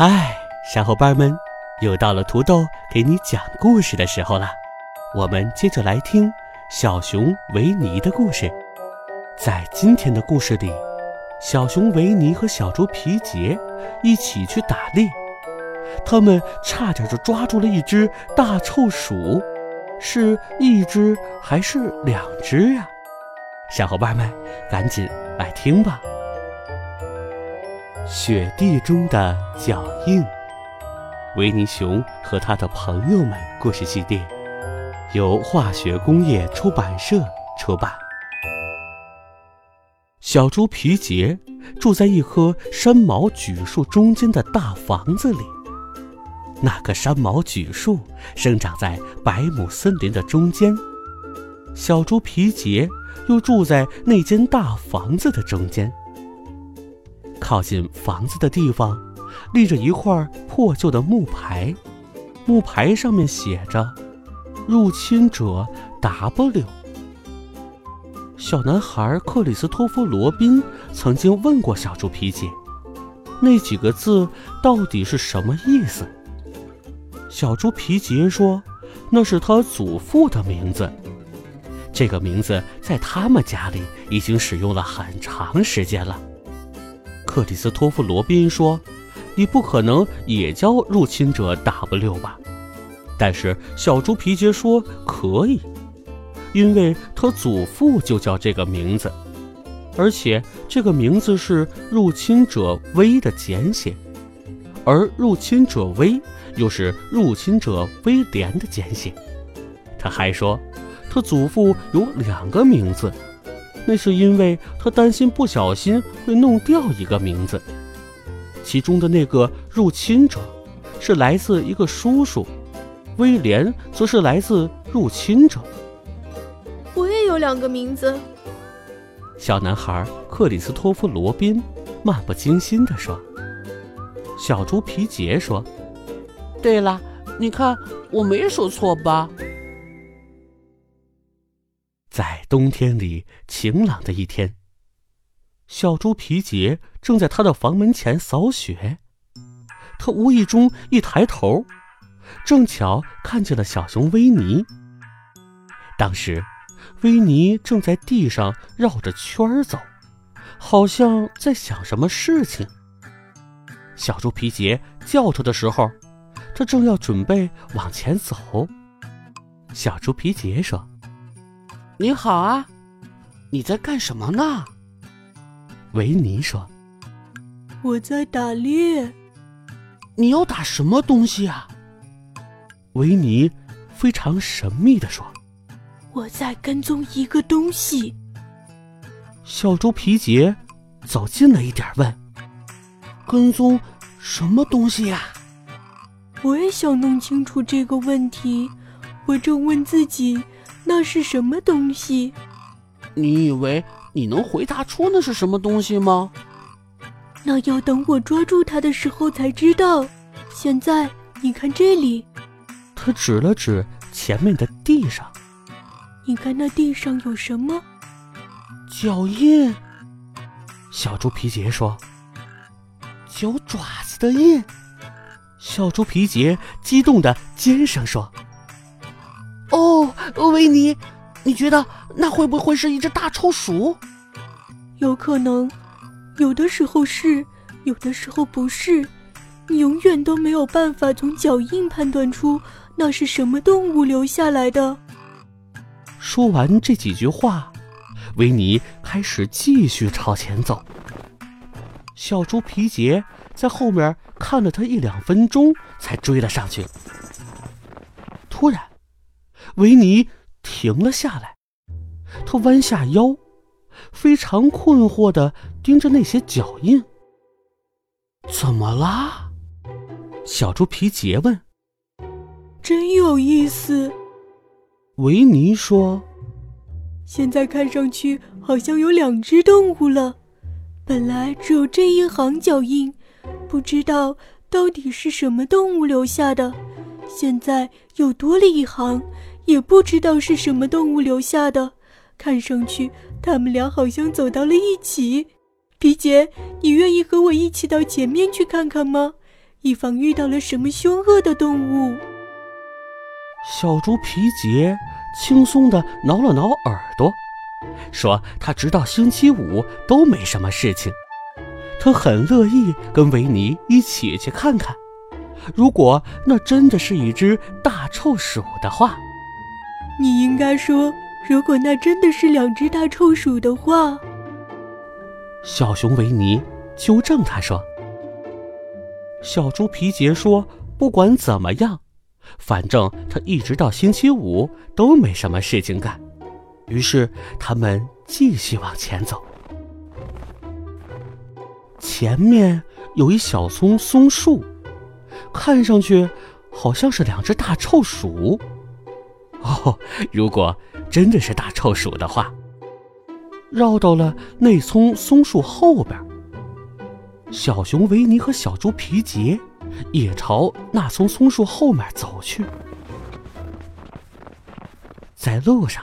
嗨，小伙伴们，又到了土豆给你讲故事的时候了。我们接着来听小熊维尼的故事。在今天的故事里，小熊维尼和小猪皮杰一起去打猎，他们差点就抓住了一只大臭鼠，是一只还是两只啊？小伙伴们，赶紧来听吧！雪地中的脚印，维尼熊和他的朋友们故事系列，由化学工业出版社出版。小猪皮杰住在一棵山毛榉树中间的大房子里。那棵山毛榉树生长在百亩森林的中间。小猪皮杰又住在那间大房子的中间。靠近房子的地方，立着一块破旧的木牌，木牌上面写着“入侵者 W”。小男孩克里斯托弗·罗宾曾经问过小猪皮杰：“那几个字到底是什么意思？”小猪皮杰说：“那是他祖父的名字。这个名字在他们家里已经使用了很长时间了。”克里斯托弗·罗宾说：“你不可能也叫入侵者 W 吧？”但是小猪皮杰说：“可以，因为他祖父就叫这个名字，而且这个名字是入侵者 V 的简写，而入侵者 V 又是入侵者威廉的简写。”他还说，他祖父有两个名字。那是因为他担心不小心会弄掉一个名字，其中的那个入侵者是来自一个叔叔，威廉则是来自入侵者。我也有两个名字。小男孩克里斯托夫·罗宾漫不经心地说。小猪皮杰说：“对了，你看我没说错吧？”在冬天里晴朗的一天，小猪皮杰正在他的房门前扫雪。他无意中一抬头，正巧看见了小熊维尼。当时，维尼正在地上绕着圈儿走，好像在想什么事情。小猪皮杰叫他的时候，他正要准备往前走。小猪皮杰说。你好啊，你在干什么呢？维尼说：“我在打猎。”你要打什么东西啊？维尼非常神秘的说：“我在跟踪一个东西。”小猪皮杰走近了一点，问：“跟踪什么东西呀？”我也想弄清楚这个问题，我正问自己。那是什么东西？你以为你能回答出那是什么东西吗？那要等我抓住它的时候才知道。现在你看这里，他指了指前面的地上。你看那地上有什么？脚印。小猪皮杰说：“脚爪子的印。”小猪皮杰激动的尖声说。哦，维尼，你觉得那会不会是一只大臭鼠？有可能，有的时候是，有的时候不是。你永远都没有办法从脚印判断出那是什么动物留下来的。说完这几句话，维尼开始继续朝前走。小猪皮杰在后面看了他一两分钟，才追了上去。突然。维尼停了下来，他弯下腰，非常困惑地盯着那些脚印。怎么啦？小猪皮杰问。真有意思，维尼说。现在看上去好像有两只动物了。本来只有这一行脚印，不知道到底是什么动物留下的。现在又多了一行，也不知道是什么动物留下的。看上去他们俩好像走到了一起。皮杰，你愿意和我一起到前面去看看吗？以防遇到了什么凶恶的动物。小猪皮杰轻松地挠了挠耳朵，说：“他直到星期五都没什么事情，他很乐意跟维尼一起去看看。如果那真的是一只大臭鼠的话，你应该说，如果那真的是两只大臭鼠的话。”小熊维尼纠正他说：“小猪皮杰说，不管怎么样，反正他一直到星期五都没什么事情干。”于是他们继续往前走。前面有一小丛松树，看上去好像是两只大臭鼠。哦，如果真的是大臭鼠的话。绕到了那丛松树后边，小熊维尼和小猪皮杰也朝那丛松树后面走去。在路上，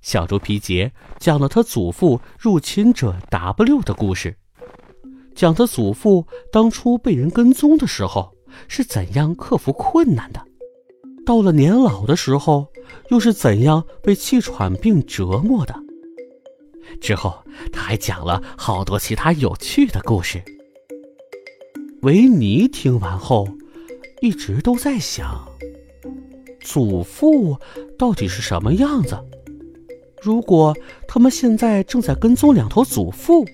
小猪皮杰讲了他祖父入侵者 W 的故事，讲他祖父当初被人跟踪的时候是怎样克服困难的，到了年老的时候又是怎样被气喘病折磨的。之后，他还讲了好多其他有趣的故事。维尼听完后，一直都在想：祖父到底是什么样子？如果他们现在正在跟踪两头祖父，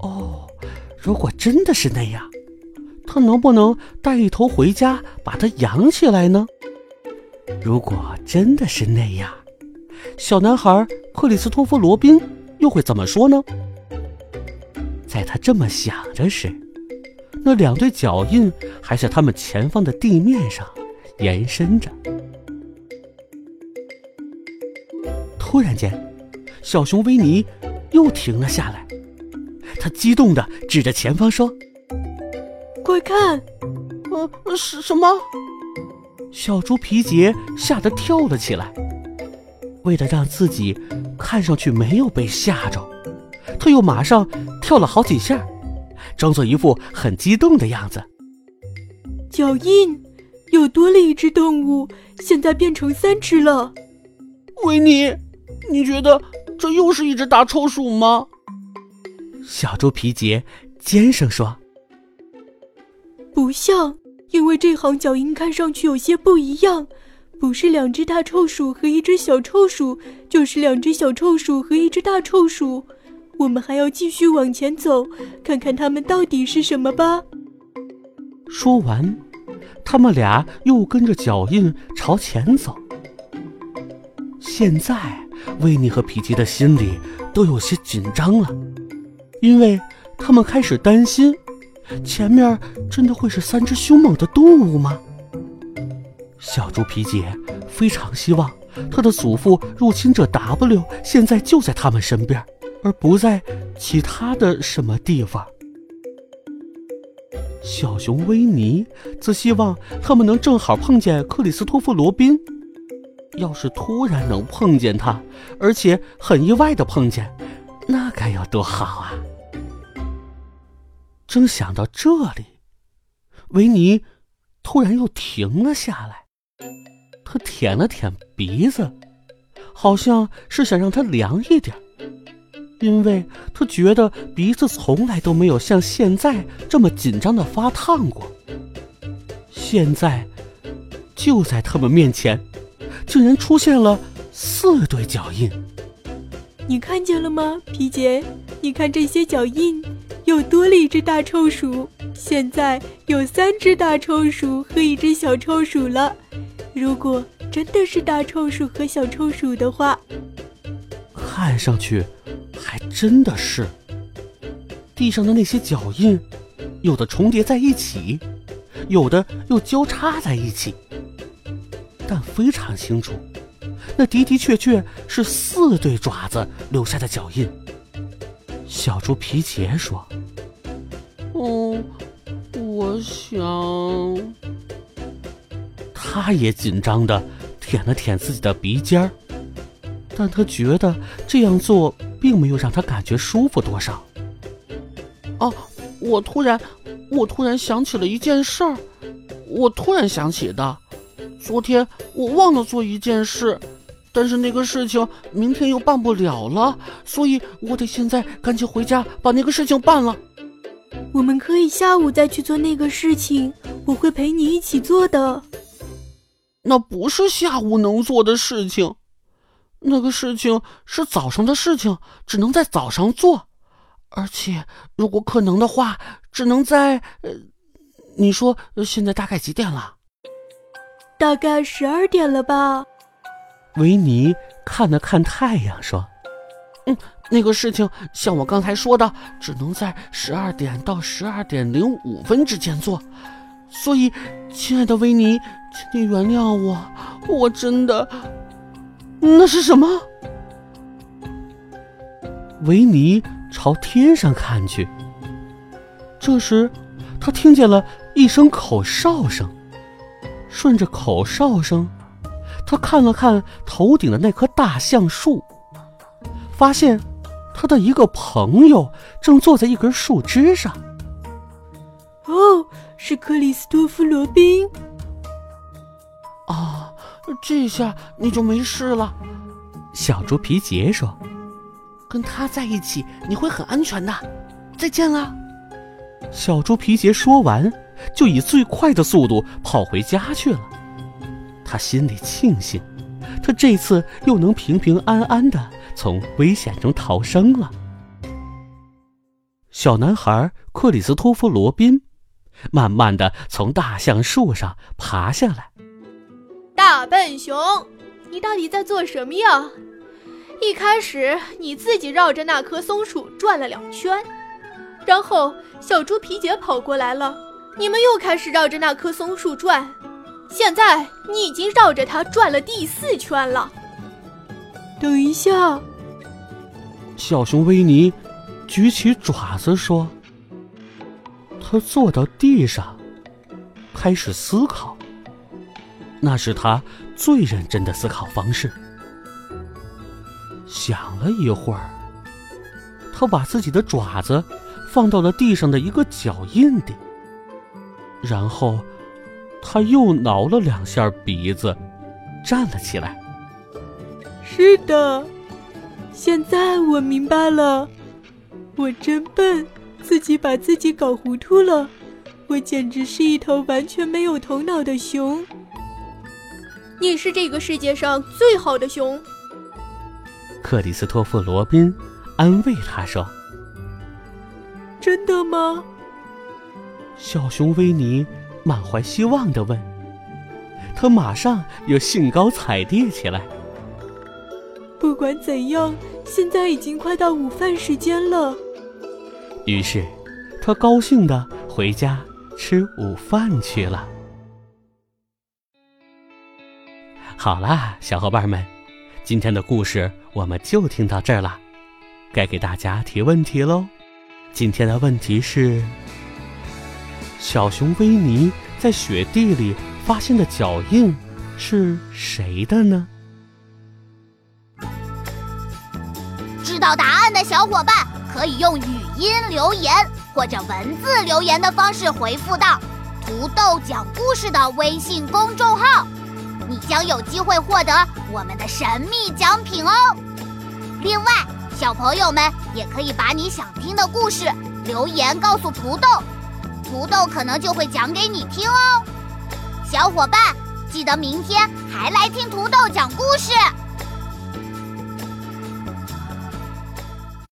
哦，如果真的是那样，他能不能带一头回家，把它养起来呢？如果真的是那样，小男孩克里斯托弗·罗宾。又会怎么说呢？在他这么想着时，那两对脚印还在他们前方的地面上延伸着。突然间，小熊维尼又停了下来，他激动地指着前方说：“快看！呃，是什么？”小猪皮杰吓得跳了起来。为了让自己看上去没有被吓着，他又马上跳了好几下，装作一副很激动的样子。脚印又多了一只动物，现在变成三只了。维尼，你觉得这又是一只大臭鼠吗？小猪皮杰尖声说：“不像，因为这行脚印看上去有些不一样。”不是两只大臭鼠和一只小臭鼠，就是两只小臭鼠和一只大臭鼠。我们还要继续往前走，看看它们到底是什么吧。说完，他们俩又跟着脚印朝前走。现在，维尼和皮吉的心里都有些紧张了，因为他们开始担心，前面真的会是三只凶猛的动物吗？小猪皮杰非常希望他的祖父入侵者 W 现在就在他们身边，而不在其他的什么地方。小熊维尼则希望他们能正好碰见克里斯托弗·罗宾。要是突然能碰见他，而且很意外的碰见，那该有多好啊！正想到这里，维尼突然又停了下来。他舔了舔鼻子，好像是想让它凉一点，因为他觉得鼻子从来都没有像现在这么紧张的发烫过。现在，就在他们面前，竟然出现了四对脚印。你看见了吗，皮杰？你看这些脚印，又多了一只大臭鼠。现在有三只大臭鼠和一只小臭鼠了。如果真的是大臭鼠和小臭鼠的话，看上去还真的是，地上的那些脚印，有的重叠在一起，有的又交叉在一起，但非常清楚，那的的确确是四对爪子留下的脚印。小猪皮杰说：“，想……”他也紧张的舔了舔自己的鼻尖儿，但他觉得这样做并没有让他感觉舒服多少。哦，我突然，我突然想起了一件事儿，我突然想起的，昨天我忘了做一件事，但是那个事情明天又办不了了，所以我得现在赶紧回家把那个事情办了。我们可以下午再去做那个事情，我会陪你一起做的。那不是下午能做的事情，那个事情是早上的事情，只能在早上做，而且如果可能的话，只能在……呃，你说现在大概几点了？大概十二点了吧。维尼看了看太阳，说：“嗯，那个事情像我刚才说的，只能在十二点到十二点零五分之间做。”所以，亲爱的维尼，请你原谅我，我真的……那是什么？维尼朝天上看去，这时他听见了一声口哨声，顺着口哨声，他看了看头顶的那棵大橡树，发现他的一个朋友正坐在一根树枝上。哦。是克里斯托弗·罗宾。啊，这下你就没事了。小猪皮杰说：“跟他在一起，你会很安全的。再见了。”小猪皮杰说完，就以最快的速度跑回家去了。他心里庆幸，他这次又能平平安安的从危险中逃生了。小男孩克里斯托弗·罗宾。慢慢的从大橡树上爬下来。大笨熊，你到底在做什么呀？一开始你自己绕着那棵松树转了两圈，然后小猪皮杰跑过来了，你们又开始绕着那棵松树转。现在你已经绕着它转了第四圈了。等一下，小熊维尼举起爪子说。他坐到地上，开始思考。那是他最认真的思考方式。想了一会儿，他把自己的爪子放到了地上的一个脚印里，然后他又挠了两下鼻子，站了起来。是的，现在我明白了，我真笨。自己把自己搞糊涂了，我简直是一头完全没有头脑的熊。你是这个世界上最好的熊。克里斯托弗·罗宾安慰他说：“真的吗？”小熊维尼满怀希望地问。他马上又兴高采烈起来。不管怎样，现在已经快到午饭时间了。于是，他高兴的回家吃午饭去了。好啦，小伙伴们，今天的故事我们就听到这儿了。该给大家提问题喽。今天的问题是：小熊维尼在雪地里发现的脚印是谁的呢？知道答案的小伙伴。可以用语音留言或者文字留言的方式回复到“土豆讲故事”的微信公众号，你将有机会获得我们的神秘奖品哦。另外，小朋友们也可以把你想听的故事留言告诉土豆，土豆可能就会讲给你听哦。小伙伴，记得明天还来听土豆讲故事。